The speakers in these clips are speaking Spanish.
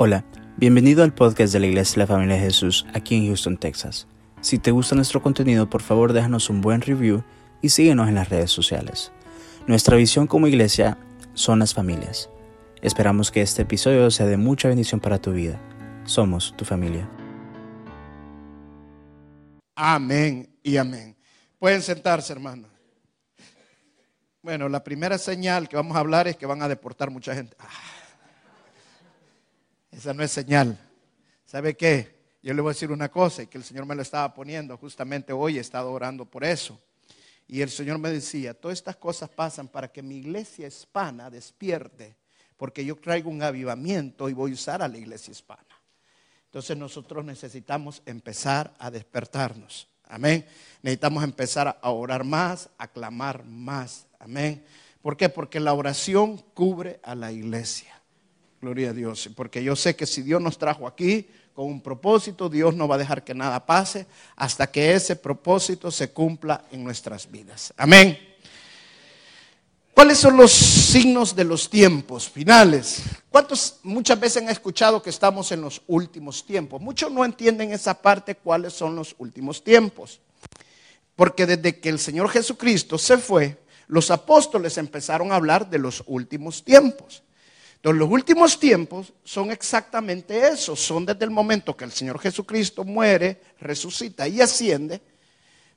Hola, bienvenido al podcast de la Iglesia de la Familia de Jesús aquí en Houston, Texas. Si te gusta nuestro contenido, por favor déjanos un buen review y síguenos en las redes sociales. Nuestra visión como iglesia son las familias. Esperamos que este episodio sea de mucha bendición para tu vida. Somos tu familia. Amén y amén. Pueden sentarse, hermano. Bueno, la primera señal que vamos a hablar es que van a deportar mucha gente. Ah, esa no es señal. ¿Sabe qué? Yo le voy a decir una cosa y que el Señor me lo estaba poniendo. Justamente hoy he estado orando por eso. Y el Señor me decía, todas estas cosas pasan para que mi iglesia hispana despierte, porque yo traigo un avivamiento y voy a usar a la iglesia hispana. Entonces nosotros necesitamos empezar a despertarnos. Amén. Necesitamos empezar a orar más, a clamar más. Amén. ¿Por qué? Porque la oración cubre a la iglesia. Gloria a Dios. Porque yo sé que si Dios nos trajo aquí con un propósito, Dios no va a dejar que nada pase hasta que ese propósito se cumpla en nuestras vidas. Amén. ¿Cuáles son los signos de los tiempos finales? ¿Cuántos muchas veces han escuchado que estamos en los últimos tiempos? Muchos no entienden esa parte, cuáles son los últimos tiempos. Porque desde que el Señor Jesucristo se fue, los apóstoles empezaron a hablar de los últimos tiempos. Entonces, los últimos tiempos son exactamente eso, son desde el momento que el Señor Jesucristo muere, resucita y asciende.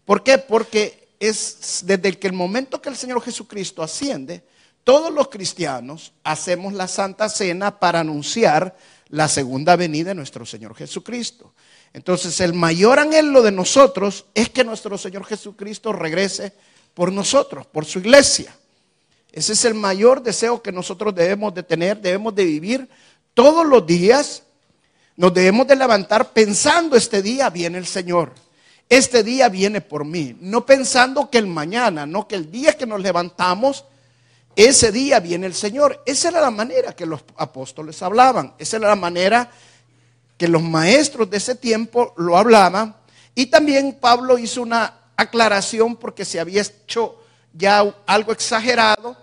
¿Por qué? Porque es desde el, momento que el Señor Jesucristo asciende, todos los cristianos hacemos la Santa Cena para anunciar la segunda venida de nuestro Señor Jesucristo. Entonces, el mayor anhelo de nosotros es que nuestro Señor Jesucristo regrese por nosotros, por su iglesia. Ese es el mayor deseo que nosotros debemos de tener, debemos de vivir todos los días. Nos debemos de levantar pensando este día viene el Señor. Este día viene por mí, no pensando que el mañana, no que el día que nos levantamos, ese día viene el Señor. Esa era la manera que los apóstoles hablaban, esa era la manera que los maestros de ese tiempo lo hablaban. Y también Pablo hizo una aclaración porque se había hecho ya algo exagerado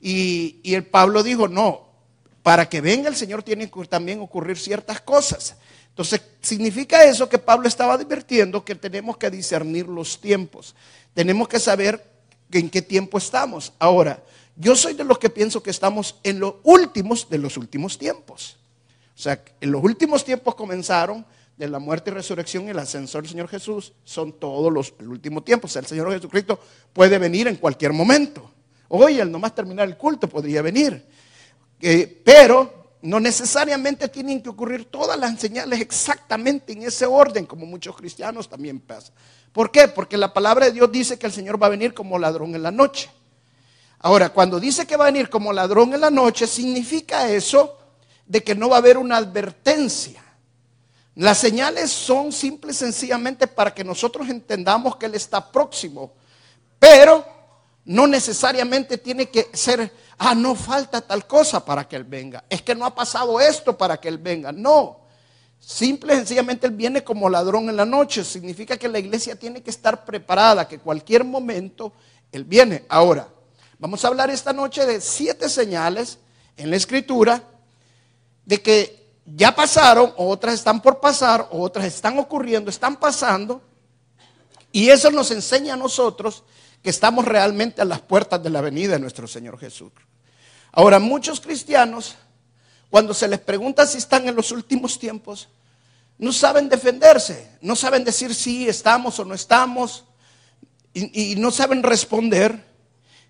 y, el Pablo dijo, no, para que venga el Señor tienen que también ocurrir ciertas cosas. Entonces, significa eso que Pablo estaba advirtiendo que tenemos que discernir los tiempos. Tenemos que saber en qué tiempo estamos. Ahora, yo soy de los que pienso que estamos en los últimos de los últimos tiempos. O sea, en los últimos tiempos comenzaron de la muerte y resurrección y el ascenso del Señor Jesús, son todos los últimos tiempos. O sea, el Señor Jesucristo puede venir en cualquier momento. Hoy, al nomás terminar el culto, podría venir. Eh, pero no necesariamente tienen que ocurrir todas las señales exactamente en ese orden, como muchos cristianos también pasan. ¿Por qué? Porque la palabra de Dios dice que el Señor va a venir como ladrón en la noche. Ahora, cuando dice que va a venir como ladrón en la noche, significa eso de que no va a haber una advertencia. Las señales son simple y sencillamente para que nosotros entendamos que Él está próximo. Pero no necesariamente tiene que ser, ah, no falta tal cosa para que Él venga. Es que no ha pasado esto para que Él venga. No. Simple y sencillamente Él viene como ladrón en la noche. Significa que la iglesia tiene que estar preparada, que cualquier momento Él viene. Ahora, vamos a hablar esta noche de siete señales en la escritura de que ya pasaron, otras están por pasar, otras están ocurriendo, están pasando. Y eso nos enseña a nosotros que estamos realmente a las puertas de la venida de nuestro Señor Jesús. Ahora, muchos cristianos, cuando se les pregunta si están en los últimos tiempos, no saben defenderse, no saben decir si estamos o no estamos, y, no saben responder.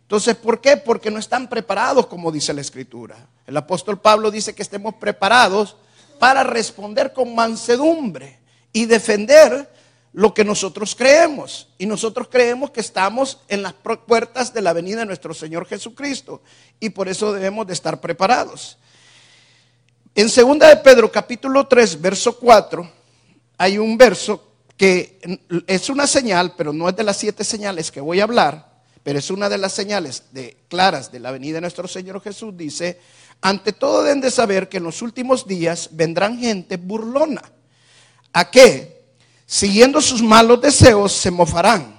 Entonces, ¿por qué? Porque no están preparados, como dice la Escritura. El apóstol Pablo dice que estemos preparados para responder con mansedumbre y defender lo que nosotros creemos. Y nosotros creemos que estamos en las puertas de la venida de nuestro Señor Jesucristo. Y por eso debemos de estar preparados. En 2 de Pedro capítulo 3, verso 4, hay un verso que es una señal, pero no es de las siete señales que voy a hablar, pero es una de las señales de, claras de la venida de nuestro Señor Jesús. Dice, ante todo deben de saber que en los últimos días vendrán gente burlona. ¿A qué? Siguiendo sus malos deseos, se mofarán.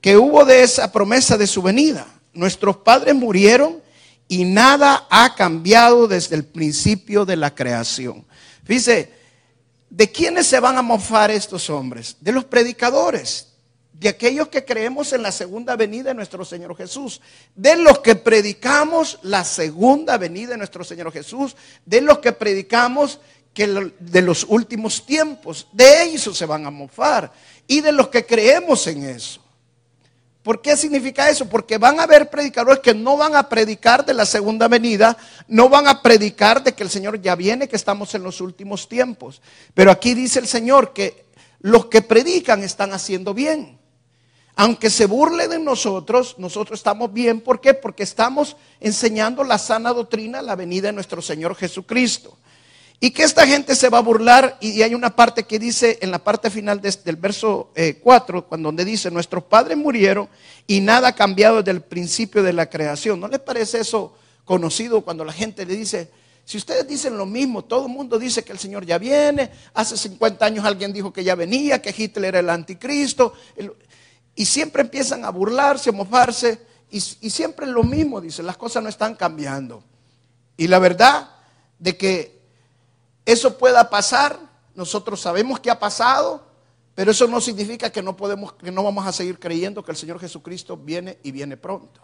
Que hubo de esa promesa de su venida. Nuestros padres murieron y nada ha cambiado desde el principio de la creación. Fíjese, ¿de quiénes se van a mofar estos hombres? De los predicadores, de aquellos que creemos en la segunda venida de nuestro Señor Jesús, de los que predicamos la segunda venida de nuestro Señor Jesús, de los que predicamos que de los últimos tiempos, de ellos se van a mofar y de los que creemos en eso. ¿Por qué significa eso? Porque van a haber predicadores que no van a predicar de la segunda venida, no van a predicar de que el Señor ya viene, que estamos en los últimos tiempos. Pero aquí dice el Señor que los que predican están haciendo bien. Aunque se burle de nosotros, nosotros estamos bien. ¿Por qué? Porque estamos enseñando la sana doctrina, la venida de nuestro Señor Jesucristo. Y que esta gente se va a burlar, y hay una parte que dice en la parte final del verso 4, eh, cuando donde dice, nuestros padres murieron y nada ha cambiado desde el principio de la creación. ¿No les parece eso conocido cuando la gente le dice, si ustedes dicen lo mismo, todo el mundo dice que el Señor ya viene, hace 50 años alguien dijo que ya venía, que Hitler era el anticristo, y siempre empiezan a burlarse, a mofarse, y, y siempre lo mismo, dice, las cosas no están cambiando. Y la verdad de que eso pueda pasar, nosotros sabemos que ha pasado, pero eso no significa que no podemos, que no vamos a seguir creyendo que el Señor Jesucristo viene y viene pronto.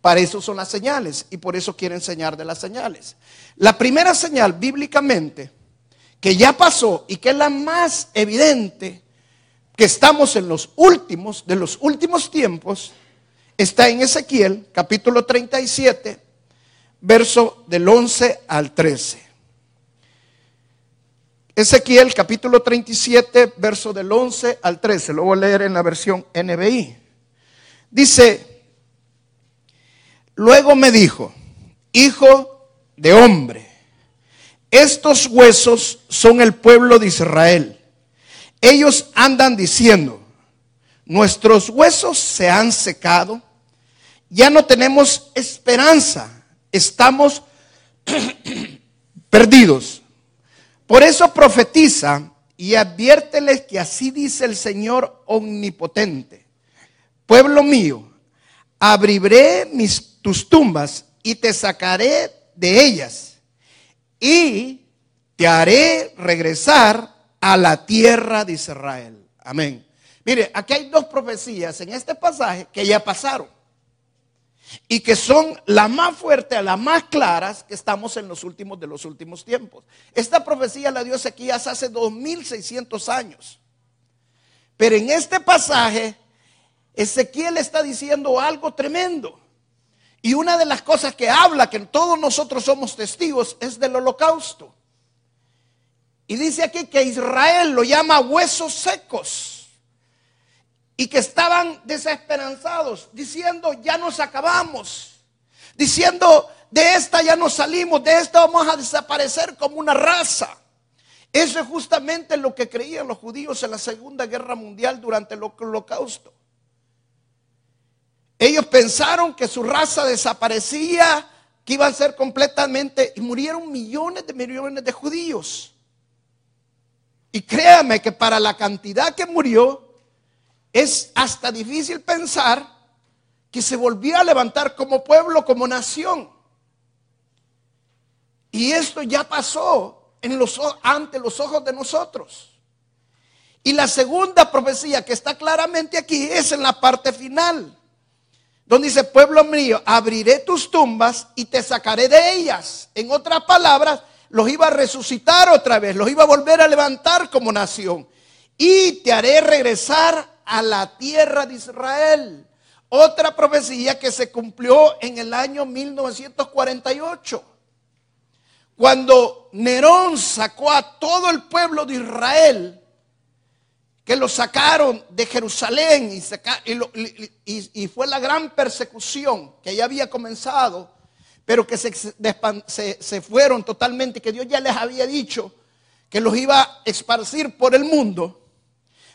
Para eso son las señales y por eso quiero enseñar de las señales. La primera señal bíblicamente que ya pasó y que es la más evidente que estamos en los últimos de los últimos tiempos está en Ezequiel capítulo 37 verso del 11 al 13. Ezequiel capítulo 37, verso del 11 al 13. Lo voy a leer en la versión NBI. Dice, luego me dijo, hijo de hombre, estos huesos son el pueblo de Israel. Ellos andan diciendo, nuestros huesos se han secado, ya no tenemos esperanza, estamos perdidos. Por eso profetiza y adviérteles que así dice el Señor omnipotente. Pueblo mío, abriré mis, tus tumbas y te sacaré de ellas y te haré regresar a la tierra de Israel. Amén. Mire, aquí hay dos profecías en este pasaje que ya pasaron y que son las más fuertes, las más claras que estamos en los últimos de los últimos tiempos. Esta profecía la dio Ezequías hace 2600 años. Pero en este pasaje, Ezequiel está diciendo algo tremendo. Y una de las cosas que habla, que todos nosotros somos testigos, es del holocausto. Y dice aquí que Israel lo llama huesos secos y que estaban desesperanzados, diciendo, ya nos acabamos, diciendo, de esta ya nos salimos, de esta vamos a desaparecer como una raza. Eso es justamente lo que creían los judíos en la Segunda Guerra Mundial durante el holocausto. Ellos pensaron que su raza desaparecía, que iba a ser completamente, y murieron millones de millones de judíos. Y créame que para la cantidad que murió, es hasta difícil pensar que se volvió a levantar como pueblo, como nación. Y esto ya pasó en los, ante los ojos de nosotros. Y la segunda profecía que está claramente aquí es en la parte final, donde dice, pueblo mío, abriré tus tumbas y te sacaré de ellas. En otras palabras, los iba a resucitar otra vez, los iba a volver a levantar como nación. Y te haré regresar a la tierra de Israel. Otra profecía que se cumplió en el año 1948. Cuando Nerón sacó a todo el pueblo de Israel, que lo sacaron de Jerusalén y, y, fue la gran persecución que ya había comenzado, pero que se, se fueron totalmente, que Dios ya les había dicho que los iba a esparcir por el mundo.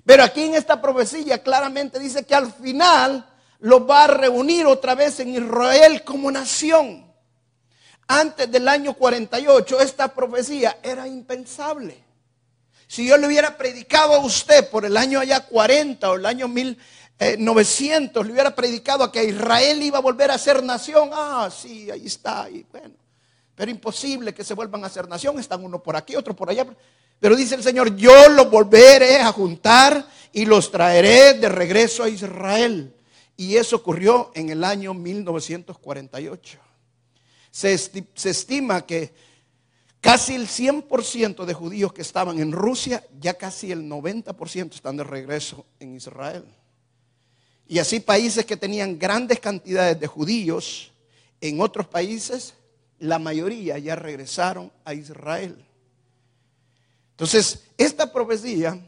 Pero aquí en esta profecía claramente dice que al final los va a reunir otra vez en Israel como nación. Antes del año 48 esta profecía era impensable. Si yo le hubiera predicado a usted por el año allá 40 o el año 1000, 900 le hubiera predicado a que Israel iba a volver a ser nación, ah, sí, ahí está, y bueno, pero imposible que se vuelvan a ser nación, están uno por aquí, otro por allá. Pero dice el Señor, yo los volveré a juntar y los traeré de regreso a Israel. Y eso ocurrió en el año 1948. Se, se estima que casi el 100% de judíos que estaban en Rusia, ya casi el 90% están de regreso en Israel. Y así países que tenían grandes cantidades de judíos, en otros países, la mayoría ya regresaron a Israel. Entonces, esta profecía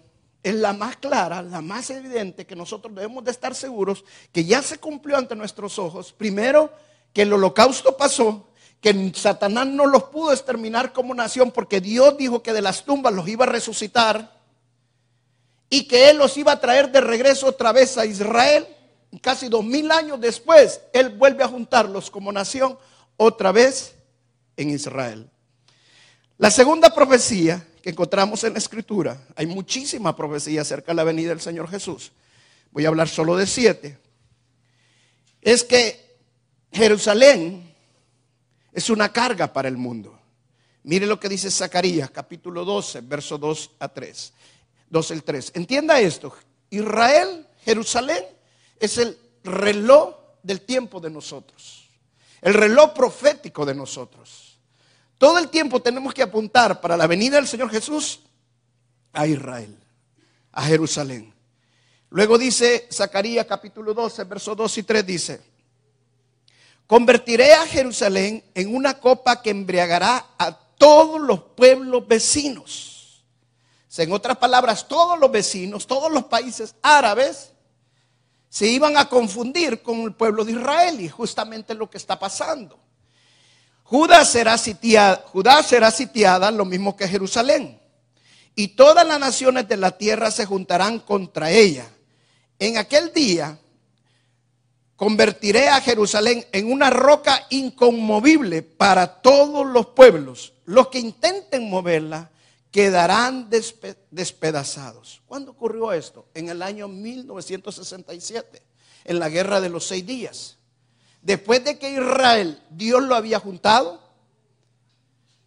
es la más clara, la más evidente que nosotros debemos de estar seguros que ya se cumplió ante nuestros ojos. Primero, que el holocausto pasó, que Satanás no los pudo exterminar como nación porque Dios dijo que de las tumbas los iba a resucitar y que Él los iba a traer de regreso otra vez a Israel. Casi dos mil años después, Él vuelve a juntarlos como nación otra vez en Israel. La segunda profecía que encontramos en la escritura. Hay muchísima profecía acerca de la venida del Señor Jesús. Voy a hablar solo de siete. Es que Jerusalén es una carga para el mundo. Mire lo que dice Zacarías, capítulo 12, verso 2 a 3. 2 al 3. Entienda esto. Israel, Jerusalén, es el reloj del tiempo de nosotros. El reloj profético de nosotros. Todo el tiempo tenemos que apuntar para la venida del Señor Jesús a Israel, a Jerusalén. Luego dice Zacarías capítulo 12, versos 2 y 3 dice, convertiré a Jerusalén en una copa que embriagará a todos los pueblos vecinos. en otras palabras, todos los vecinos, todos los países árabes se iban a confundir con el pueblo de Israel y justamente lo que está pasando. Judá será sitiada, Judá será sitiada lo mismo que Jerusalén. Y todas las naciones de la tierra se juntarán contra ella. En aquel día convertiré a Jerusalén en una roca inconmovible para todos los pueblos. Los que intenten moverla quedarán despedazados. ¿Cuándo ocurrió esto? En el año 1967, en la guerra de los seis días después de que Israel, Dios lo había juntado,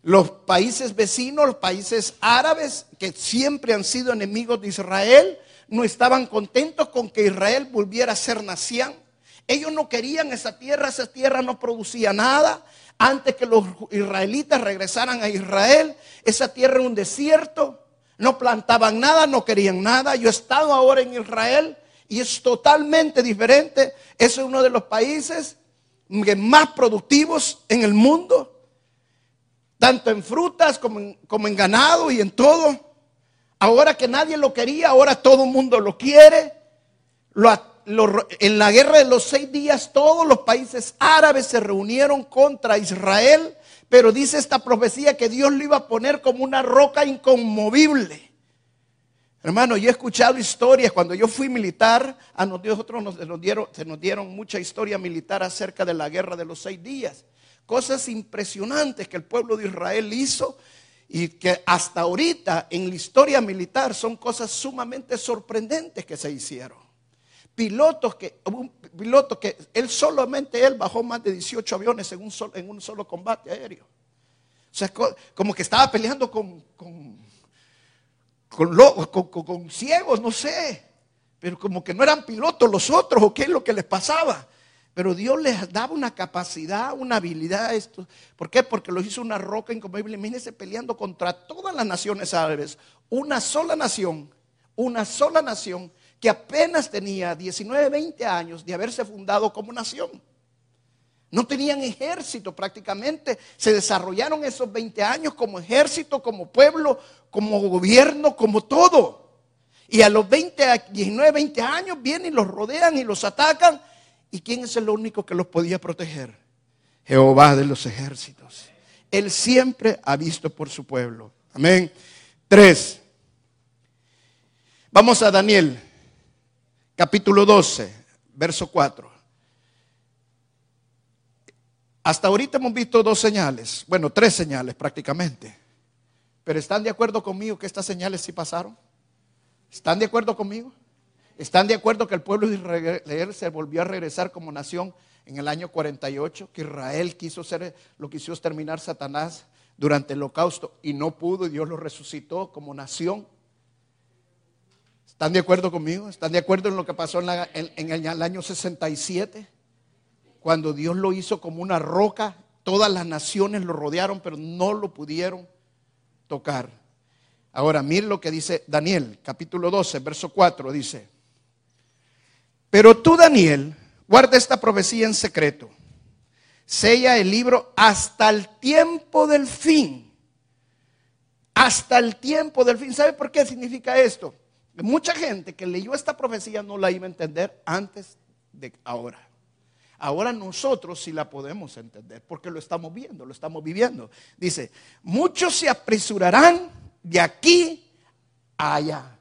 los países vecinos, los países árabes, que siempre han sido enemigos de Israel, no estaban contentos con que Israel volviera a ser nación. Ellos no querían esa tierra, esa tierra no producía nada. Antes que los israelitas regresaran a Israel, esa tierra era un desierto, no plantaban nada, no querían nada. Yo he estado ahora en Israel y es totalmente diferente. Es uno de los países más productivos en el mundo, tanto en frutas como en, ganado y en todo. Ahora que nadie lo quería, ahora todo el mundo lo quiere. En la guerra de los seis días todos los países árabes se reunieron contra Israel, pero dice esta profecía que Dios lo iba a poner como una roca inconmovible. Hermano, yo he escuchado historias. Cuando yo fui militar, a nosotros nos, dieron, se nos dieron mucha historia militar acerca de la guerra de los seis días. Cosas impresionantes que el pueblo de Israel hizo y que hasta ahorita en la historia militar son cosas sumamente sorprendentes que se hicieron. Pilotos que, piloto que él solamente él bajó más de 18 aviones en un solo, en un solo combate aéreo. O sea, como que estaba peleando con con, ciegos, no sé. Pero como que no eran pilotos los otros o qué es lo que les pasaba. Pero Dios les daba una capacidad, una habilidad a esto. ¿Por qué? Porque los hizo una roca incomovible. Imagínense peleando contra todas las naciones árabes. Una sola nación, una sola nación que apenas tenía 19, 20 años de haberse fundado como nación. No tenían ejército prácticamente. Se desarrollaron esos 20 años como ejército, como pueblo, como gobierno, como todo. Y a los 20, 19, 20 años vienen y los rodean y los atacan. ¿Y quién es el único que los podía proteger? Jehová de los ejércitos. Él siempre ha visto por su pueblo. Amén. Tres. Vamos a Daniel, capítulo 12, verso 4. Hasta ahorita hemos visto dos señales, bueno, tres señales prácticamente. Pero ¿están de acuerdo conmigo que estas señales sí pasaron? ¿Están de acuerdo conmigo? ¿Están de acuerdo que el pueblo de Israel se volvió a regresar como nación en el año 48? Que Israel quiso ser, lo quiso exterminar Satanás durante el holocausto y no pudo y Dios lo resucitó como nación. ¿Están de acuerdo conmigo? ¿Están de acuerdo en lo que pasó en, el año 67? Cuando Dios lo hizo como una roca, todas las naciones lo rodearon, pero no lo pudieron tocar. Ahora, miren lo que dice Daniel, capítulo 12, verso 4, dice, pero tú, Daniel, guarda esta profecía en secreto, sella el libro hasta el tiempo del fin, hasta el tiempo del fin. ¿Sabe por qué significa esto? Mucha gente que leyó esta profecía no la iba a entender antes de ahora. Ahora nosotros sí la podemos entender porque lo estamos viendo, lo estamos viviendo. Dice, muchos se apresurarán de aquí a allá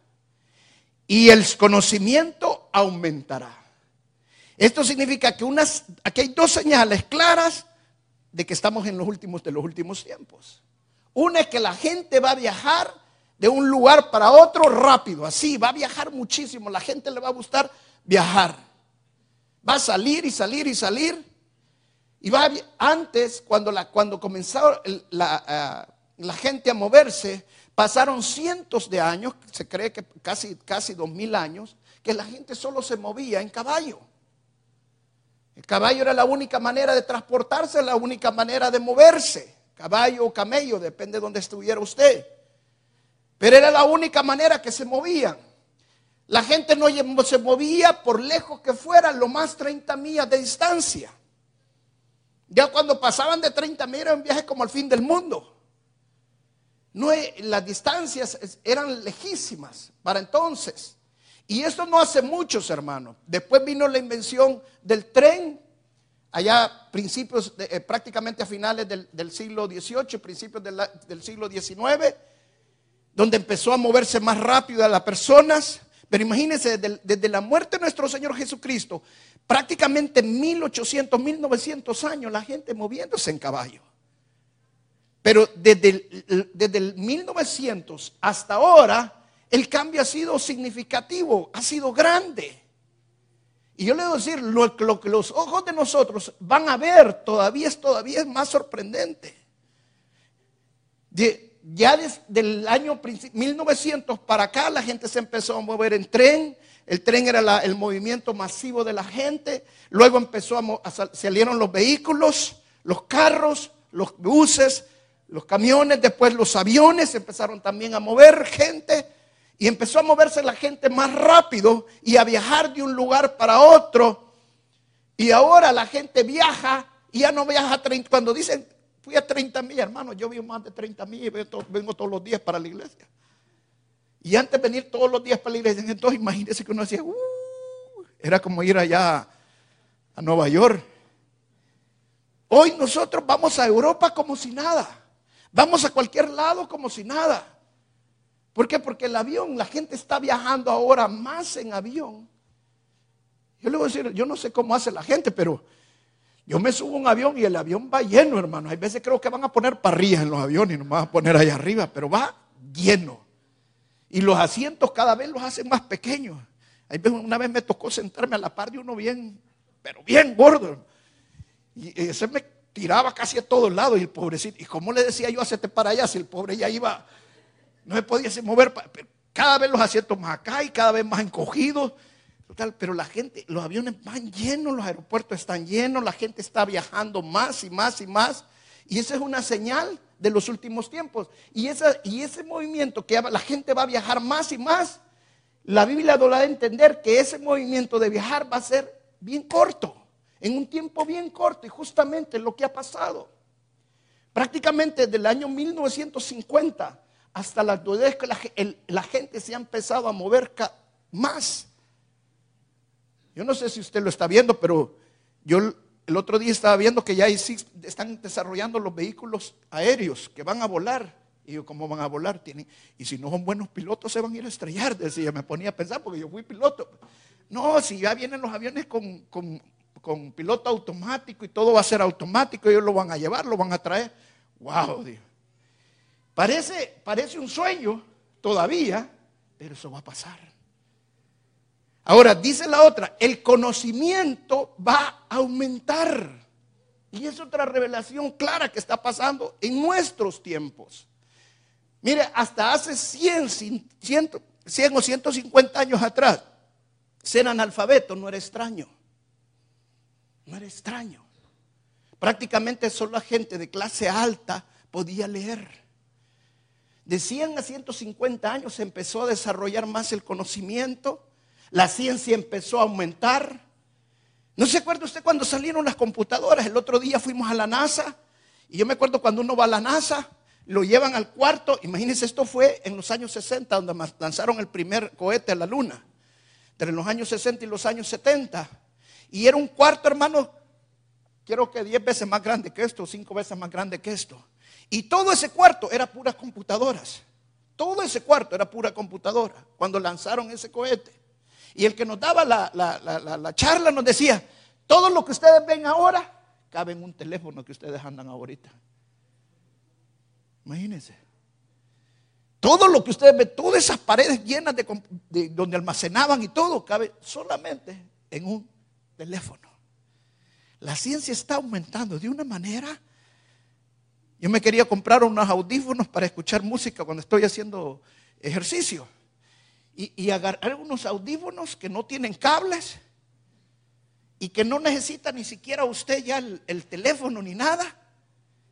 y el conocimiento aumentará. Esto significa que unas, aquí hay dos señales claras de que estamos en los últimos de los últimos tiempos. Una es que la gente va a viajar de un lugar para otro rápido, así, va a viajar muchísimo, la gente le va a gustar viajar. Va a salir y salir y salir. Y va antes, cuando, cuando comenzó la, ah, la gente a moverse, Pasaron cientos de años, se cree que casi, casi dos mil años, que la gente solo se movía en caballo. El caballo era la única manera de transportarse, la única manera de moverse. Caballo o camello, depende de donde estuviera usted. Pero era la única manera que se movían. La gente no se movía por lejos que fuera, lo más 30 millas de distancia. Ya cuando pasaban de 30 millas era un viaje como al fin del mundo. No, las distancias eran lejísimas para entonces. Y esto no hace muchos, hermanos. Después vino la invención del tren, allá principios, eh, prácticamente a finales del, siglo XVIII, principios del siglo XIX, donde empezó a moverse más rápido a las personas. Pero imagínense, desde, la muerte de nuestro Señor Jesucristo, prácticamente 1800, 1900 años, la gente moviéndose en caballo. Pero desde el, desde el 1900 hasta ahora, el cambio ha sido significativo, ha sido grande. Y yo le a decir, lo, que los ojos de nosotros van a ver todavía es todavía es más sorprendente. Ya desde el año 1900 para acá la gente se empezó a mover en tren. El tren era el movimiento masivo de la gente. Luego empezó a, salieron los vehículos, los carros, los buses, los camiones, después los aviones empezaron también a mover gente y empezó a moverse la gente más rápido y a viajar de un lugar para otro. Y ahora la gente viaja y ya no viaja a 30. Cuando dicen, fui a 30 mil, hermano, yo vivo más de 30 mil y vengo todos los días para la iglesia. Y antes de venir todos los días para la iglesia, entonces imagínense que uno decía, uh, era como ir allá a Nueva York. Hoy nosotros vamos a Europa como si nada. Vamos a cualquier lado como si nada. ¿Por qué? Porque el avión, la gente está viajando ahora más en avión. Yo le voy a decir, yo no sé cómo hace la gente, pero yo me subo a un avión y el avión va lleno, hermano. Hay veces creo que van a poner parrillas en los aviones y nos van a poner allá arriba, pero va lleno. Y los asientos cada vez los hacen más pequeños. Una vez me tocó sentarme a la par de uno bien, pero bien gordo. Y ese me tiraba casi a todos lados y el pobrecito, y como le decía yo, hacete para allá, si el pobre ya iba, no se podía mover, cada vez los asientos más acá y cada vez más encogidos, total, pero la gente, los aviones van llenos, los aeropuertos están llenos, la gente está viajando más y más y más, y esa es una señal de los últimos tiempos, y, esa, y ese movimiento que la gente va a viajar más y más, la Biblia da a entender que ese movimiento de viajar va a ser bien corto en un tiempo bien corto y justamente lo que ha pasado. Prácticamente desde el año 1950 hasta la actualidad que la, gente se ha empezado a mover más. Yo no sé si usted lo está viendo, pero yo el otro día estaba viendo que ya están desarrollando los vehículos aéreos que van a volar. Y yo, ¿cómo van a volar? Tienen, y si no son buenos pilotos, se van a ir a estrellar. Decía, me ponía a pensar porque yo fui piloto. No, si ya vienen los aviones con con piloto automático y todo va a ser automático, ellos lo van a llevar, lo van a traer. Wow, Dios. Parece, parece un sueño todavía, pero eso va a pasar. Ahora, dice la otra, el conocimiento va a aumentar. Y es otra revelación clara que está pasando en nuestros tiempos. Mire, hasta hace 100, 100, 100 o 150 años atrás, ser analfabeto no era extraño. No era extraño. Prácticamente solo la gente de clase alta podía leer. De 100 a 150 años se empezó a desarrollar más el conocimiento, la ciencia empezó a aumentar. ¿No se acuerda usted cuando salieron las computadoras? El otro día fuimos a la NASA y yo me acuerdo cuando uno va a la NASA, lo llevan al cuarto. Imagínense, esto fue en los años 60, donde lanzaron el primer cohete a la luna, entre los años 60 y los años 70. Y era un cuarto, hermano, quiero que 10 veces más grande que esto, 5 veces más grande que esto. Y todo ese cuarto era puras computadoras. Todo ese cuarto era pura computadora cuando lanzaron ese cohete. Y el que nos daba la, la, charla nos decía, todo lo que ustedes ven ahora cabe en un teléfono que ustedes andan ahorita. Imagínense. Todo lo que ustedes ven, todas esas paredes llenas de, donde almacenaban y todo, cabe solamente en un teléfono. La ciencia está aumentando de una manera. Yo me quería comprar unos audífonos para escuchar música cuando estoy haciendo ejercicio. Y, y agarrar unos audífonos que no tienen cables y que no necesita ni siquiera usted ya el, teléfono ni nada,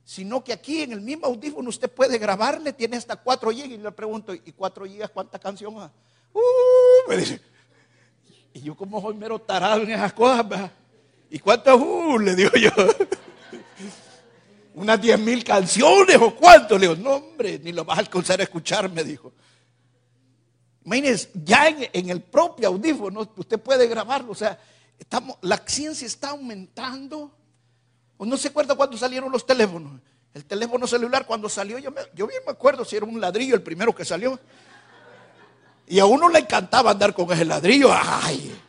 sino que aquí en el mismo audífono usted puede grabarle, tiene hasta 4 GB y le pregunto, ¿y 4 GB cuánta canción ha? Uh, me dice. Y yo como soy mero tarado en esas cosas, ¿y cuántas? Uh, le digo yo. Unas 10 mil canciones o cuánto. Le digo, no hombre, ni lo vas a alcanzar a escuchar, me dijo. Imagínense, ya en, el propio audífono usted puede grabarlo. O sea, estamos, la ciencia está aumentando. ¿O no se acuerda cuando salieron los teléfonos? El teléfono celular cuando salió, yo, yo bien me acuerdo si era un ladrillo el primero que salió. Y a uno le encantaba andar con ese ladrillo. ¡Ay!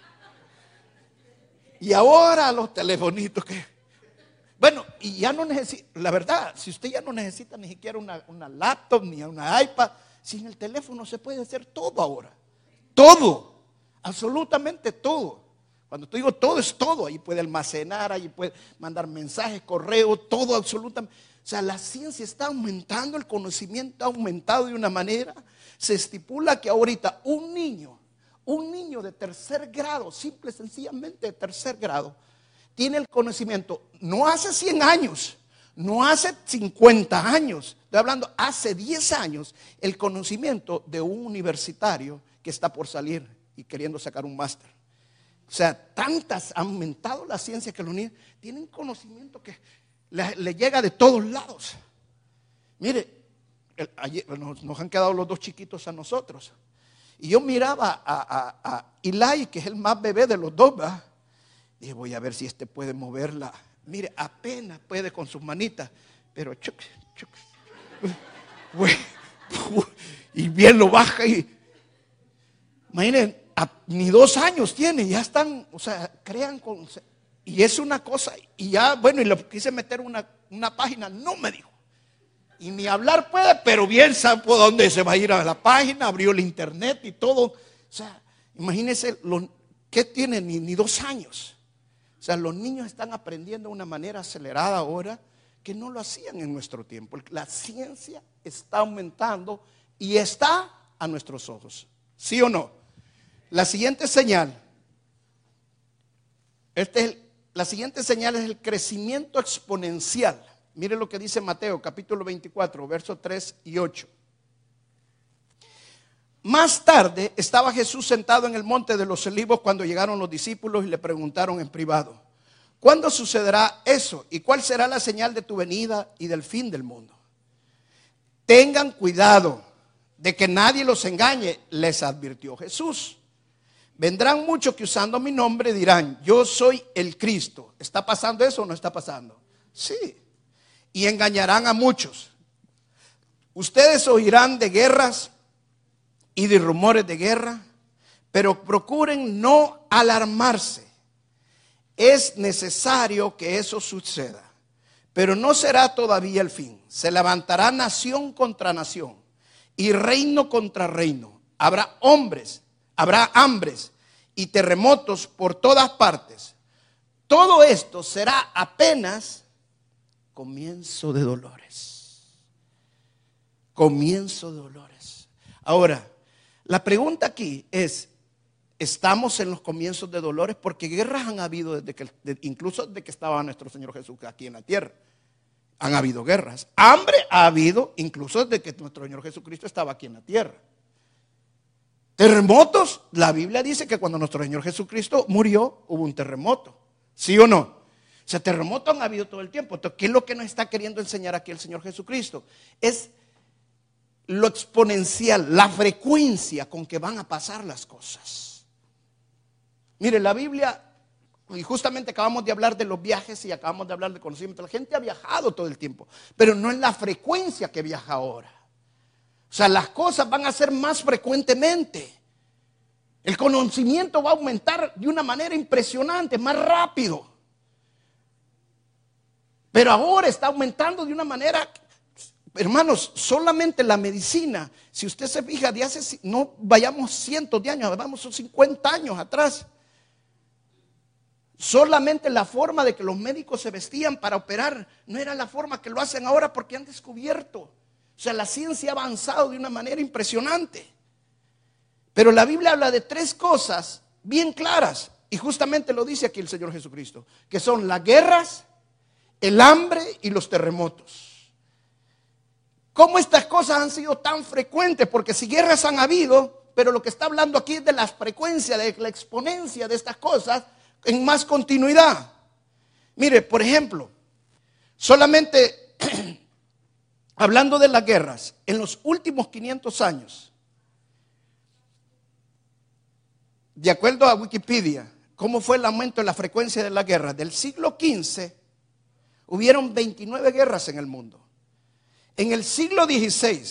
Y ahora los telefonitos que... Bueno, y ya no necesita, la verdad, si usted ya no necesita ni siquiera una, una laptop ni una iPad, sin el teléfono se puede hacer todo ahora. Todo. Absolutamente todo. Cuando te digo todo es todo. Ahí puede almacenar, ahí puede mandar mensajes, correo, todo absolutamente. O sea, la ciencia está aumentando, el conocimiento ha aumentado de una manera. Se estipula que ahorita un niño, un niño de tercer grado, simple, sencillamente de tercer grado, tiene el conocimiento, no hace 100 años, no hace 50 años, estoy hablando hace 10 años, el conocimiento de un universitario que está por salir y queriendo sacar un máster. O sea, tantas ha aumentado la ciencia que los niños tienen conocimiento que le, llega de todos lados. Mire, nos, han quedado los dos chiquitos a nosotros. Y yo miraba a, a, Eli, que es el más bebé de los dos, ¿verdad? Dije, voy a ver si este puede moverla Mire, apenas puede con sus manitas, pero chuc, chuc, y bien lo baja y imaginen, ni dos años tiene, ya están, o sea, crean con, y es una cosa, y ya, bueno, y le quise meter una, una página, no me dijo. Y ni hablar puede, pero bien sabe por dónde se va a ir a la página, abrió el internet y todo. O sea, imagínense, lo, ¿qué tiene? Ni, ni dos años. O sea, los niños están aprendiendo de una manera acelerada ahora que no lo hacían en nuestro tiempo. La ciencia está aumentando y está a nuestros ojos. ¿Sí o no? La siguiente señal, este es la siguiente señal es el crecimiento exponencial. Mire lo que dice Mateo capítulo 24, versos 3 y 8. Más tarde estaba Jesús sentado en el monte de los olivos cuando llegaron los discípulos y le preguntaron en privado, ¿cuándo sucederá eso? ¿Y cuál será la señal de tu venida y del fin del mundo? Tengan cuidado de que nadie los engañe, les advirtió Jesús. Vendrán muchos que usando mi nombre dirán, yo soy el Cristo. ¿Está pasando eso o no está pasando? Sí. Y engañarán a muchos. Ustedes oirán de guerras y de rumores de guerra, pero procuren no alarmarse. Es necesario que eso suceda, pero no será todavía el fin. Se levantará nación contra nación y reino contra reino. Habrá hombres, habrá hambres y terremotos por todas partes. Todo esto será apenas comienzo de dolores. Comienzo de dolores. Ahora, la pregunta aquí es, ¿estamos en los comienzos de dolores? Porque guerras han habido desde que, incluso desde que estaba nuestro Señor Jesús aquí en la tierra. Han habido guerras. Hambre ha habido incluso desde que nuestro Señor Jesucristo estaba aquí en la tierra. Terremotos, la Biblia dice que cuando nuestro Señor Jesucristo murió hubo un terremoto. ¿Sí o no? O sea, terremotos han habido todo el tiempo. Entonces, ¿qué es lo que nos está queriendo enseñar aquí el Señor Jesucristo? Es lo exponencial, la frecuencia con que van a pasar las cosas. Mire, la Biblia, y justamente acabamos de hablar de los viajes y acabamos de hablar de conocimiento. La gente ha viajado todo el tiempo, pero no en la frecuencia que viaja ahora. O sea, las cosas van a ser más frecuentemente. El conocimiento va a aumentar de una manera impresionante, más rápido. Pero ahora está aumentando de una manera, hermanos, solamente la medicina, si usted se fija, de hace, no vayamos cientos de años, vamos 50 años atrás. Solamente la forma de que los médicos se vestían para operar no era la forma que lo hacen ahora porque han descubierto o sea, la ciencia ha avanzado de una manera impresionante. Pero la Biblia habla de tres cosas bien claras. Y justamente lo dice aquí el Señor Jesucristo. Que son las guerras, el hambre y los terremotos. ¿Cómo estas cosas han sido tan frecuentes? Porque si guerras han habido, pero lo que está hablando aquí es de la frecuencia, de la exponencia de estas cosas en más continuidad. Mire, por ejemplo, solamente hablando de las guerras, en los últimos 500 años, de acuerdo a Wikipedia, cómo fue el aumento de la frecuencia de la guerra, del siglo XV hubieron 29 guerras en el mundo. En el siglo XVI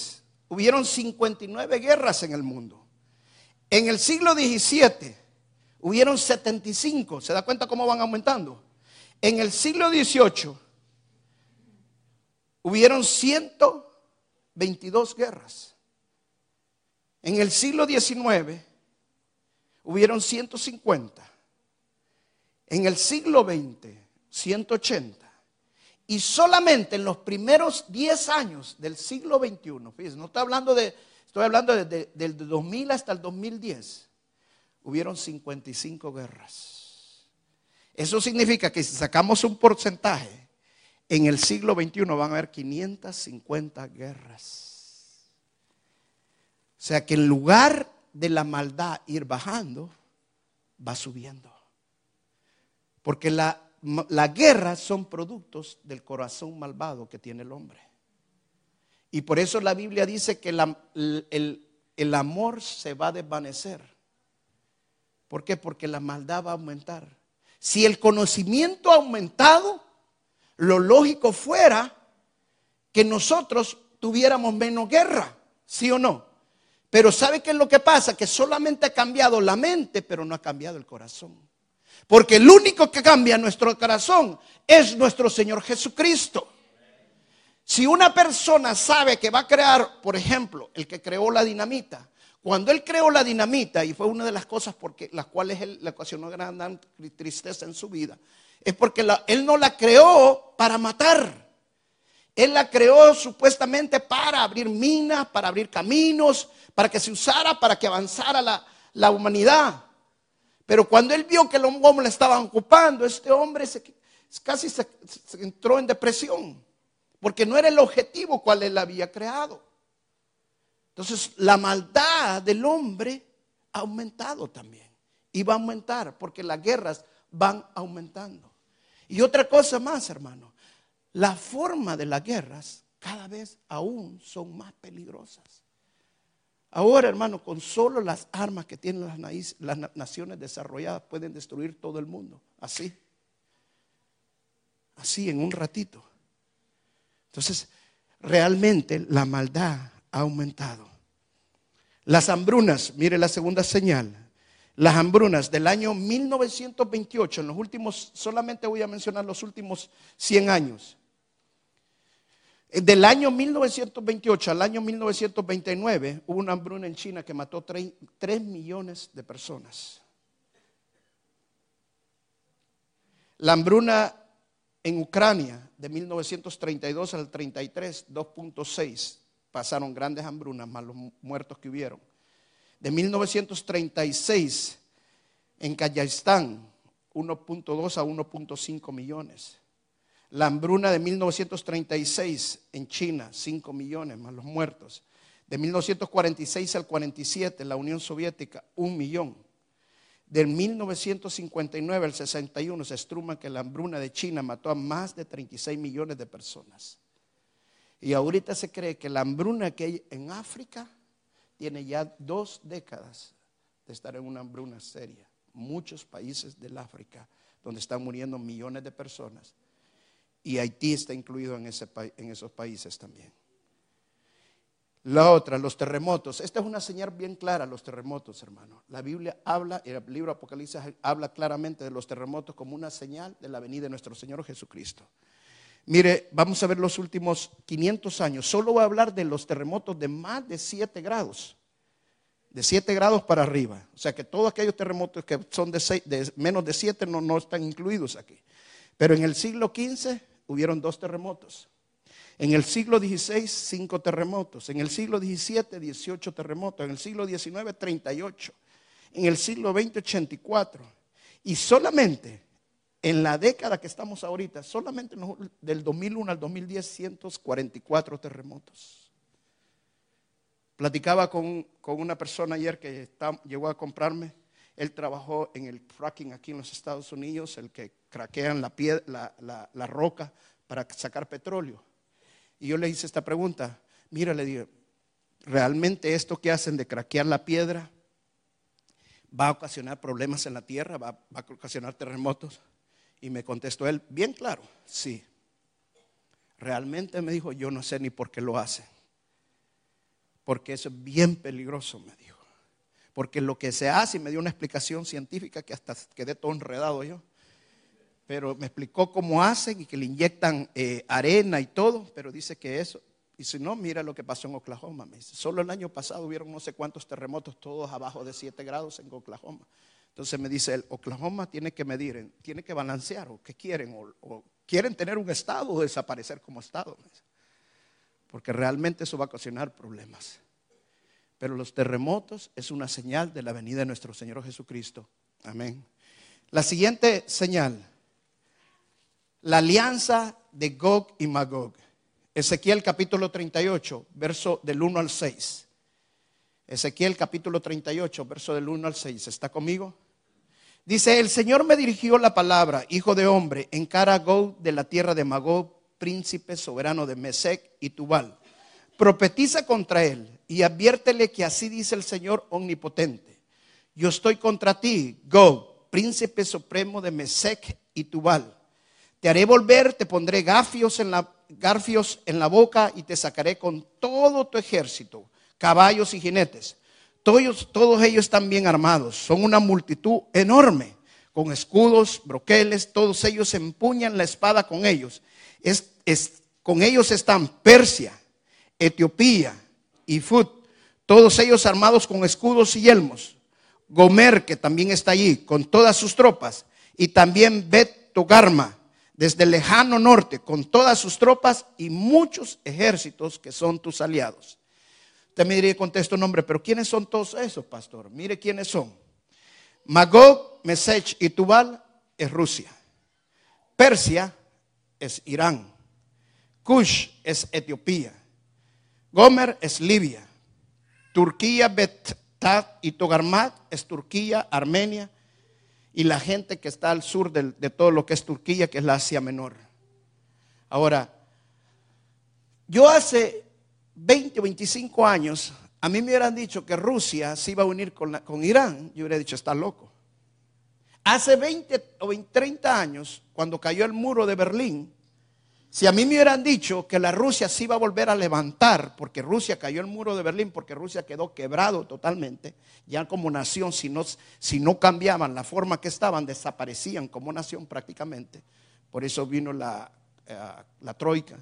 hubieron 59 guerras en el mundo. En el siglo XVII hubieron 75. ¿Se da cuenta cómo van aumentando? En el siglo XVIII hubieron 122 guerras. En el siglo XIX hubieron 150. En el siglo XX, 180. Y solamente en los primeros 10 años del siglo XXI, fíjense, no estoy hablando de, estoy hablando de, del 2000 hasta el 2010, hubieron 55 guerras. Eso significa que si sacamos un porcentaje, en el siglo XXI van a haber 550 guerras. O sea que en lugar de la maldad ir bajando, va subiendo. Porque la, la guerra son productos del corazón malvado que tiene el hombre. Y por eso la Biblia dice que el, el amor se va a desvanecer. ¿Por qué? Porque la maldad va a aumentar. Si el conocimiento ha aumentado, lo lógico fuera que nosotros tuviéramos menos guerra, ¿sí o no? Pero ¿sabe qué es lo que pasa? Que solamente ha cambiado la mente, pero no ha cambiado el corazón. Porque el único que cambia nuestro corazón es nuestro Señor Jesucristo. Si una persona sabe que va a crear, por ejemplo, el que creó la dinamita, cuando él creó la dinamita, y fue una de las cosas por las cuales él le ocasionó gran tristeza en su vida, es porque él no la creó para matar. Él la creó supuestamente para abrir minas, para abrir caminos, para que se usara, para que avanzara la, humanidad. Pero cuando él vio que los hombres le estaban ocupando, este hombre casi se, entró en depresión, porque no era el objetivo cual él había creado. Entonces la maldad del hombre ha aumentado también y va a aumentar porque las guerras van aumentando. Y otra cosa más, hermano, la forma de las guerras cada vez aún son más peligrosas. Ahora, hermano, con solo las armas que tienen las, naciones desarrolladas pueden destruir todo el mundo. Así. Así, en un ratito. Entonces, realmente la maldad ha aumentado. Las hambrunas, mire la segunda señal las hambrunas del año 1928, en los últimos, solamente voy a mencionar los últimos 100 años. Eh, del año 1928 al año 1929 hubo una hambruna en China que mató 3, millones de personas. La hambruna en Ucrania de 1932 al 33, 2.6, pasaron grandes hambrunas más los muertos que hubieron. De 1936 en Kazajistán, 1.2 a 1.5 millones. La hambruna de 1936 en China, 5 millones más los muertos. De 1946 al 47, la Unión Soviética, un millón. Del 1959 al 61 se estruma que la hambruna de China mató a más de 36 millones de personas. Y ahorita se cree que la hambruna que hay en África tiene ya dos décadas de estar en una hambruna seria. Muchos países del África donde están muriendo millones de personas y Haití está incluido en, ese, en esos países también. La otra, los terremotos. Esta es una señal bien clara, los terremotos, hermano. La Biblia habla, el libro Apocalipsis habla claramente de los terremotos como una señal de la venida de nuestro Señor Jesucristo. Mire, vamos a ver los últimos 500 años. Solo voy a hablar de los terremotos de más de 7 grados. De 7 grados para arriba. O sea que todos aquellos terremotos que son de, de menos de 7 no, no están incluidos aquí. Pero en el siglo XV hubieron dos terremotos. En el siglo XVI, cinco terremotos. En el siglo XVII, 18 terremotos. En el siglo XIX, 38. En el siglo XX, 84. Y solamente en la década que estamos ahorita, solamente del 2001 al 2010, 144 terremotos. Platicaba con, una persona ayer que llegó a comprarme. Él trabajó en el fracking aquí en los Estados Unidos, el que craquean la, la, roca para sacar petróleo. Y yo le hice esta pregunta, mira, le digo, ¿realmente esto que hacen de craquear la piedra va a ocasionar problemas en la tierra? ¿Va, a ocasionar terremotos? Y me contestó él, bien claro, sí. Realmente me dijo, yo no sé ni por qué lo hacen. Porque eso es bien peligroso, me dijo. Porque lo que se hace, y me dio una explicación científica que hasta quedé todo enredado yo pero me explicó cómo hacen y que le inyectan eh, arena y todo, pero dice que eso, y si no, mira lo que pasó en Oklahoma. Solo el año pasado hubieron no sé cuántos terremotos, todos abajo de 7 grados en Oklahoma. Entonces me dice, el Oklahoma tiene que medir, tiene que balancear, o qué quieren, o, quieren tener un estado o desaparecer como estado. Porque realmente eso va a ocasionar problemas. Pero los terremotos es una señal de la venida de nuestro Señor Jesucristo. Amén. La siguiente señal la alianza de Gog y Magog. Ezequiel capítulo 38, verso del 1 al 6. Ezequiel capítulo 38, verso del 1 al 6. ¿Está conmigo? Dice, el Señor me dirigió la palabra, hijo de hombre, en cara a Gog de la tierra de Magog, príncipe soberano de Mesec y Tubal. Profetiza contra él y adviértele que así dice el Señor omnipotente. Yo estoy contra ti, Gog, príncipe supremo de Mesec y Tubal te haré volver, te pondré en la, garfios en la boca y te sacaré con todo tu ejército, caballos y jinetes. Todos, ellos están bien armados, son una multitud enorme, con escudos, broqueles, todos ellos empuñan la espada con ellos. Con ellos están Persia, Etiopía y Fut, todos ellos armados con escudos y yelmos. Gomer, que también está allí, con todas sus tropas, y también Bet Togarma, desde el lejano norte con todas sus tropas y muchos ejércitos que son tus aliados. Usted me diría, contesto nombre, pero ¿quiénes son todos esos, pastor? Mire quiénes son. Magog, Mesech y Tubal es Rusia. Persia es Irán. Kush es Etiopía. Gomer es Libia. Turquía, Betat y Togarmat es Turquía, Armenia y la gente que está al sur de, todo lo que es Turquía, que es la Asia Menor. Ahora, yo hace 20 o 25 años, a mí me hubieran dicho que Rusia se iba a unir con, con Irán, yo hubiera dicho, está loco. Hace 20 o 30 años, cuando cayó el muro de Berlín, si a mí me hubieran dicho que la Rusia se iba a volver a levantar, porque Rusia cayó el muro de Berlín, porque Rusia quedó quebrado totalmente, ya como nación, si no, si no cambiaban la forma que estaban, desaparecían como nación prácticamente. Por eso vino la, eh, la troika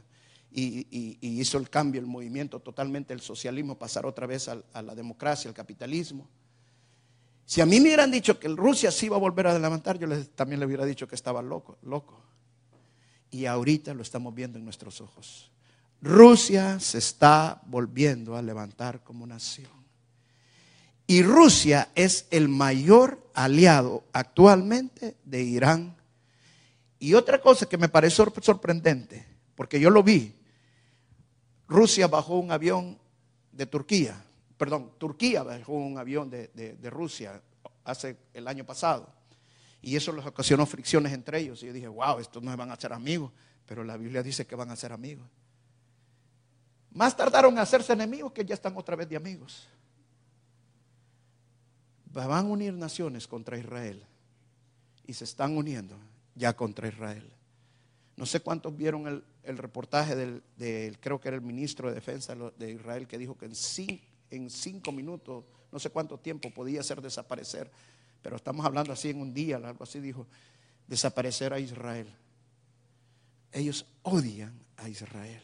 y, hizo el cambio, el movimiento totalmente, el socialismo, pasar otra vez a, la democracia, al capitalismo. Si a mí me hubieran dicho que Rusia sí iba a volver a levantar, yo también le hubiera dicho que estaba loco, loco. Y ahorita lo estamos viendo en nuestros ojos. Rusia se está volviendo a levantar como nación. Y Rusia es el mayor aliado actualmente de Irán. Y otra cosa que me parece sorprendente, porque yo lo vi, Rusia bajó un avión de Turquía perdón, Turquía bajó un avión de, Rusia hace el año pasado. Y eso les ocasionó fricciones entre ellos. Y yo dije, wow, estos no van a ser amigos. Pero la Biblia dice que van a ser amigos. Más tardaron en hacerse enemigos que ya están otra vez de amigos. Van a unir naciones contra Israel. Y se están uniendo ya contra Israel. No sé cuántos vieron el, reportaje del, creo que era el ministro de Defensa de Israel, que dijo que en cinco en cinco minutos, no sé cuánto tiempo podía hacer desaparecer, pero estamos hablando así en un día, algo así dijo, desaparecer a Israel. Ellos odian a Israel.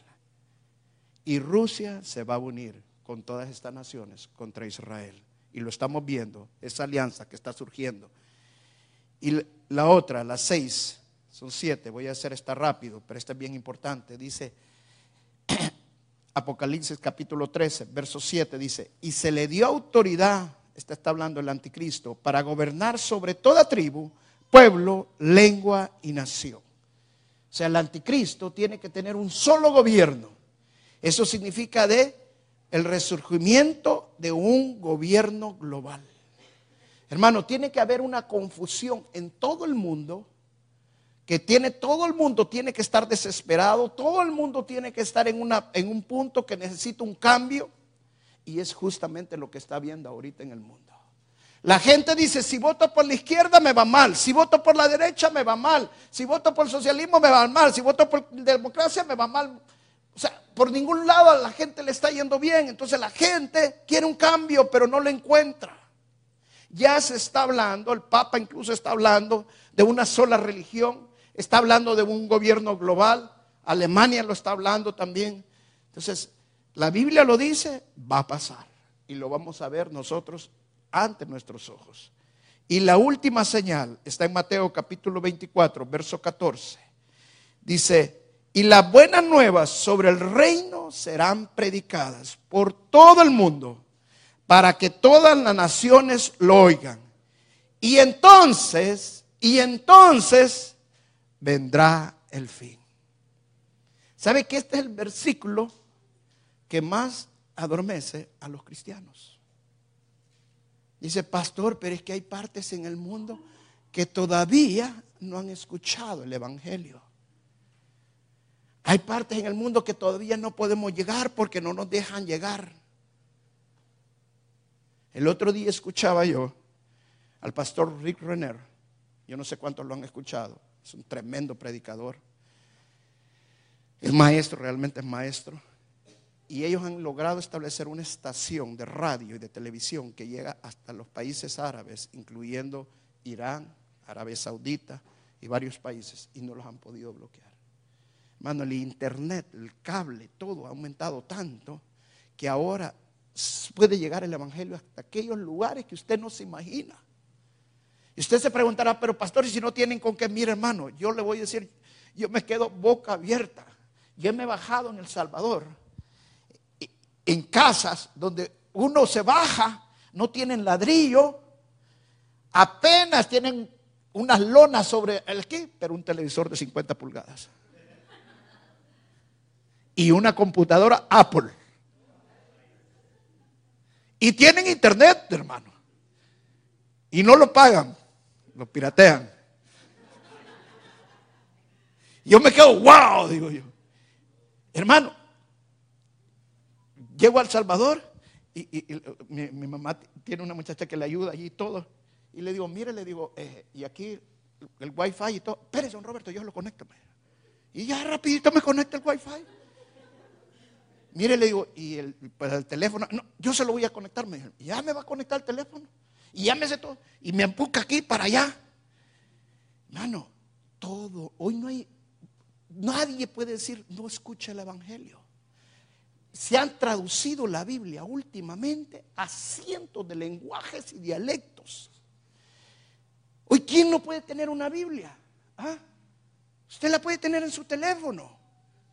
Y Rusia se va a unir con todas estas naciones contra Israel. Y lo estamos viendo, esa alianza que está surgiendo. Y la otra, las seis, son siete, voy a hacer esta rápido, pero esta es bien importante. Dice, Apocalipsis capítulo 13, verso 7 dice, y se le dio autoridad, este está hablando el anticristo, para gobernar sobre toda tribu, pueblo, lengua y nación. O sea, el anticristo tiene que tener un solo gobierno. Eso significa de el resurgimiento de un gobierno global. Hermano, tiene que haber una confusión en todo el mundo que tiene todo el mundo tiene que estar desesperado, todo el mundo tiene que estar en, una, en un punto que necesita un cambio y es justamente lo que está viendo ahorita en el mundo. La gente dice, si voto por la izquierda me va mal, si voto por la derecha me va mal, si voto por el socialismo me va mal, si voto por la democracia me va mal. O sea, por ningún lado a la gente le está yendo bien. Entonces la gente quiere un cambio, pero no lo encuentra. Ya se está hablando, el Papa incluso está hablando de una sola religión, está hablando de un gobierno global, Alemania lo está hablando también. Entonces, la Biblia lo dice, va a pasar. Y lo vamos a ver nosotros ante nuestros ojos. Y la última señal está en Mateo capítulo 24, verso 14. Dice, y las buenas nuevas sobre el reino serán predicadas por todo el mundo para que todas las naciones lo oigan. Y entonces, y entonces vendrá el fin. ¿Sabe que este es el versículo que más adormece a los cristianos? Dice, pastor, pero es que hay partes en el mundo que todavía no han escuchado el Evangelio. Hay partes en el mundo que todavía no podemos llegar porque no nos dejan llegar. El otro día escuchaba yo al pastor Rick Renner, yo no sé cuántos lo han escuchado, es un tremendo predicador. Es maestro, realmente es maestro. Y ellos han logrado establecer una estación de radio y de televisión que llega hasta los países árabes, incluyendo Irán, Arabia Saudita y varios países, y no los han podido bloquear. Hermano, el internet, el cable, todo ha aumentado tanto que ahora puede llegar el Evangelio hasta aquellos lugares que usted no se imagina. Y usted se preguntará, pero pastor, si no tienen con qué, mire hermano, yo le voy a decir, yo me quedo boca abierta. Yo me he bajado en El Salvador, en casas donde uno se baja, no tienen ladrillo, apenas tienen unas lonas sobre el qué, pero un televisor de 50 pulgadas. Y una computadora Apple. Y tienen internet, hermano. Y no lo pagan lo piratean. Yo me quedo, wow, digo yo. Hermano, llego al Salvador y, mi, mamá tiene una muchacha que le ayuda allí y todo. Y le digo, mire, le digo, eh, y aquí el wifi y todo. Espérese, don Roberto, yo lo conecto. Y ya rapidito me conecta el wifi. Mire, le digo, y el, pues el teléfono, no, yo se lo voy a conectar. Me ya me va a conectar el teléfono y llámese todo. Y me empuja aquí para allá. Hermano, todo. Hoy no hay. Nadie puede decir, no escucha el Evangelio. Se han traducido la Biblia últimamente a cientos de lenguajes y dialectos. Hoy, ¿quién no puede tener una Biblia? ¿Ah? Usted la puede tener en su teléfono.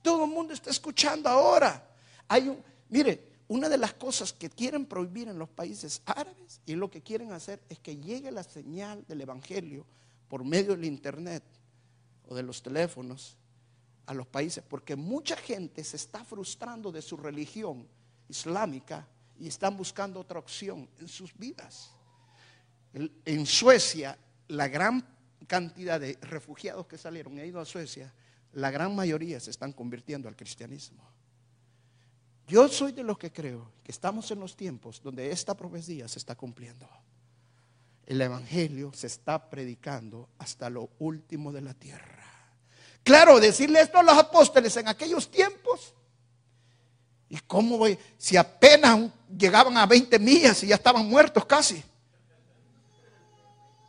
Todo el mundo está escuchando ahora. Hay un, mire, una de las cosas que quieren prohibir en los países árabes y lo que quieren hacer es que llegue la señal del Evangelio por medio del Internet o de los teléfonos a los países, porque mucha gente se está frustrando de su religión islámica y están buscando otra opción en sus vidas. En Suecia, la gran cantidad de refugiados que salieron y han ido a Suecia, la gran mayoría se están convirtiendo al cristianismo. Yo soy de los que creo que estamos en los tiempos donde esta profecía se está cumpliendo. El Evangelio se está predicando hasta lo último de la tierra. Claro, decirle esto a los apóstoles en aquellos tiempos. ¿Y cómo voy? Si apenas llegaban a 20 millas y ya estaban muertos casi.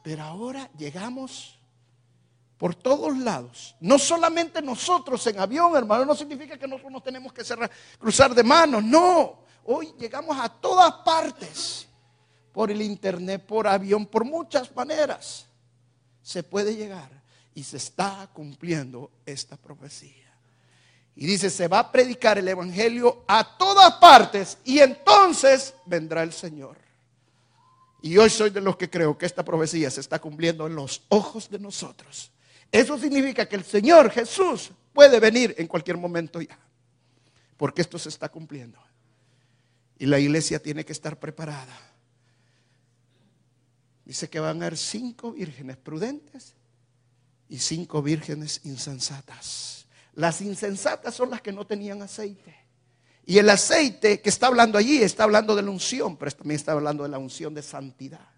Pero ahora llegamos por todos lados. No solamente nosotros en avión, hermano, no significa que nosotros nos tenemos que cerrar, cruzar de manos, no. Hoy llegamos a todas partes, por el internet, por avión, por muchas maneras. Se puede llegar y se está cumpliendo esta profecía. Y dice, se va a predicar el Evangelio a todas partes y entonces vendrá el Señor. Y hoy soy de los que creo que esta profecía se está cumpliendo en los ojos de nosotros. Eso significa que el Señor Jesús puede venir en cualquier momento ya. Porque esto se está cumpliendo. Y la iglesia tiene que estar preparada. Dice que van a haber cinco vírgenes prudentes y cinco vírgenes insensatas. Las insensatas son las que no tenían aceite. Y el aceite que está hablando allí está hablando de la unción, pero también está hablando de la unción de santidad.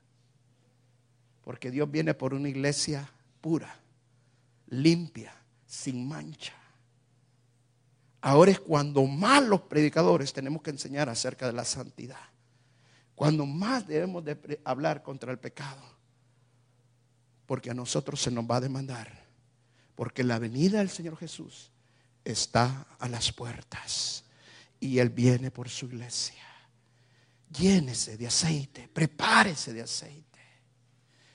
Porque Dios viene por una iglesia pura limpia, sin mancha. Ahora es cuando más los predicadores tenemos que enseñar acerca de la santidad. Cuando más debemos de hablar contra el pecado. Porque a nosotros se nos va a demandar. Porque la venida del Señor Jesús está a las puertas. Y Él viene por su iglesia. Llénese de aceite, prepárese de aceite.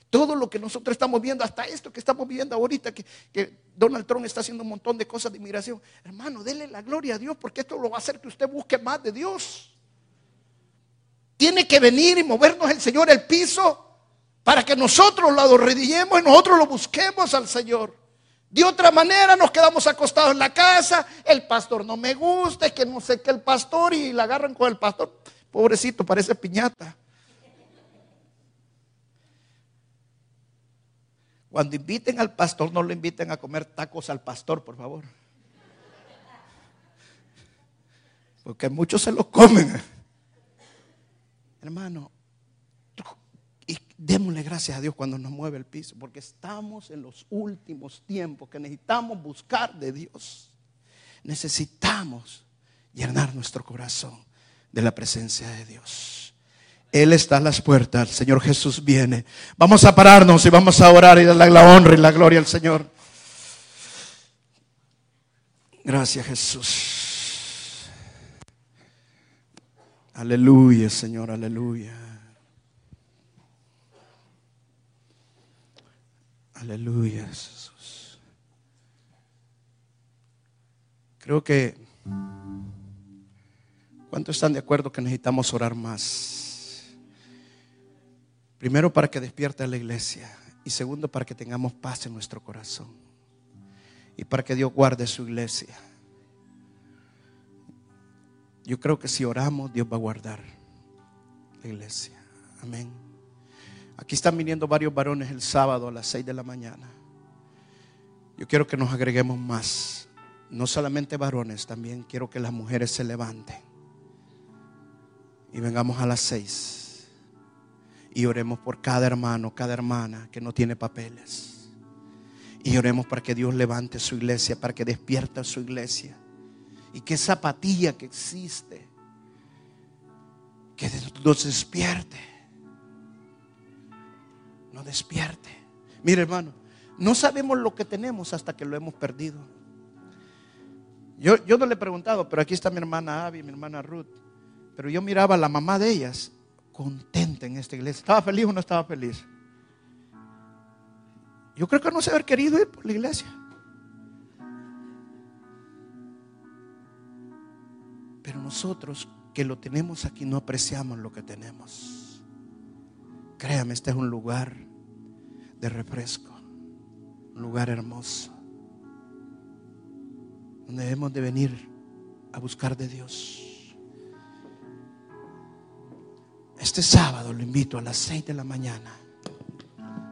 Todo lo que nosotros estamos viendo, hasta esto que estamos viendo ahorita, que, Donald Trump está haciendo un montón de cosas de inmigración. Hermano, dele la gloria a Dios porque esto lo va a hacer que usted busque más de Dios. Tiene que venir y movernos el Señor el piso para que nosotros lo adorredillemos y nosotros lo busquemos al Señor. De otra manera nos quedamos acostados en la casa, el pastor no me gusta, es que no sé qué el pastor y la agarran con el pastor. Pobrecito, parece piñata. Cuando inviten al pastor, no lo inviten a comer tacos al pastor, por favor. Porque muchos se los comen. Hermano, démosle gracias a Dios cuando nos mueve el piso, porque estamos en los últimos tiempos que necesitamos buscar de Dios. Necesitamos llenar nuestro corazón de la presencia de Dios. Él está a las puertas. El Señor Jesús viene. Vamos a pararnos y vamos a orar y darle la honra y la gloria al Señor. Gracias Jesús. Aleluya, Señor, aleluya. Aleluya, Jesús. Creo que, ¿cuántos están de acuerdo que necesitamos orar más? Primero para que despierte la iglesia y segundo para que tengamos paz en nuestro corazón y para que Dios guarde su iglesia. Yo creo que si oramos, Dios va a guardar la iglesia. Amén. Aquí están viniendo varios varones el sábado a las 6 de la mañana. Yo quiero que nos agreguemos más. No solamente varones, también quiero que las mujeres se levanten. Y vengamos a las 6 y oremos por cada hermano, cada hermana que no tiene papeles. Y oremos para que Dios levante su iglesia, para que despierta su iglesia. Y que esa apatía que existe, que nos despierte. Nos despierte. Mire hermano, no sabemos lo que tenemos hasta que lo hemos perdido. Yo, yo no le he preguntado, pero aquí está mi hermana Abby, mi hermana Ruth. Pero yo miraba a la mamá de ellas contenta en esta iglesia. ¿Estaba feliz o no estaba feliz? Yo creo que no se haber querido ir por la iglesia. Pero nosotros que lo tenemos aquí no apreciamos lo que tenemos. Créame, este es un lugar de refresco, un lugar hermoso, donde debemos de venir a buscar de Dios. Este sábado lo invito a las seis de la mañana.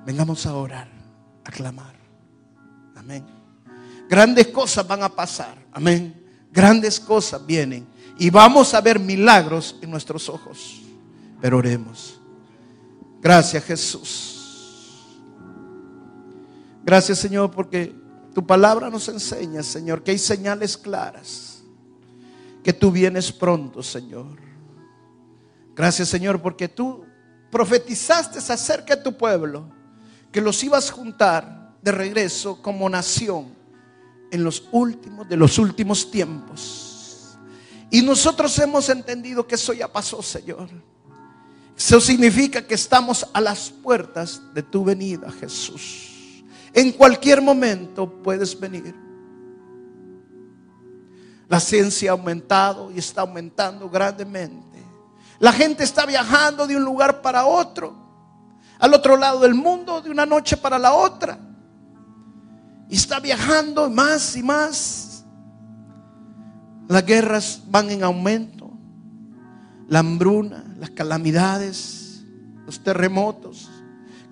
Vengamos a orar, a clamar. Amén. Grandes cosas van a pasar. Amén. Grandes cosas vienen. Y vamos a ver milagros en nuestros ojos. Pero oremos. Gracias Jesús. Gracias Señor porque tu palabra nos enseña, Señor, que hay señales claras. Que tú vienes pronto, Señor. Gracias Señor porque tú profetizaste acerca de tu pueblo. Que los ibas a juntar de regreso como nación en los últimos de los últimos tiempos. Y nosotros hemos entendido que eso ya pasó, Señor. Eso significa que estamos a las puertas de tu venida, Jesús. En cualquier momento puedes venir. La ciencia ha aumentado y está aumentando grandemente. La gente está viajando de un lugar para otro, al otro lado del mundo, de una noche para la otra. Y está viajando más y más las guerras van en aumento, la hambruna, las calamidades, los terremotos.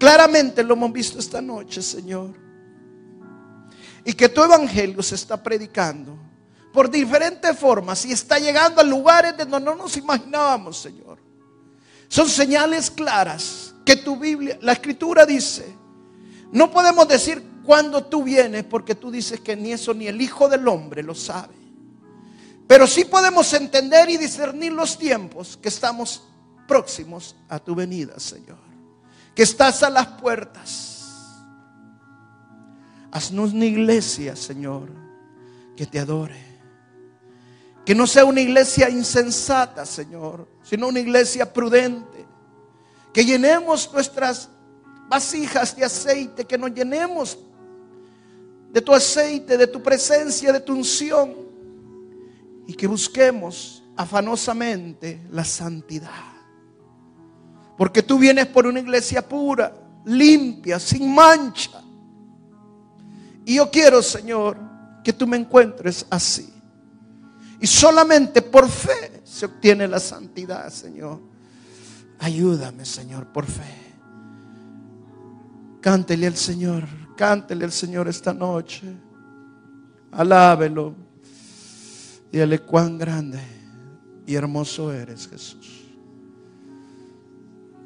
Claramente lo hemos visto esta noche, Señor. Y que tu evangelio se está predicando por diferentes formas y está llegando a lugares donde no nos imaginábamos, Señor. Son señales claras que tu Biblia, la escritura dice, no podemos decir cuándo tú vienes porque tú dices que ni eso ni el Hijo del Hombre lo sabe. Pero sí podemos entender y discernir los tiempos que estamos próximos a tu venida, Señor. Que estás a las puertas. Haznos una iglesia, Señor, que te adore. Que no sea una iglesia insensata, Señor, sino una iglesia prudente. Que llenemos nuestras vasijas de aceite, que nos llenemos de tu aceite, de tu presencia, de tu unción y que busquemos afanosamente la santidad. Porque tú vienes por una iglesia pura, limpia, sin mancha. Y yo quiero, Señor, que tú me encuentres así. Y solamente por fe se obtiene la santidad, Señor. Ayúdame, Señor, por fe. Cántele al Señor, cántele al Señor esta noche. Alábelo. Dígale cuán grande y hermoso eres, Jesús.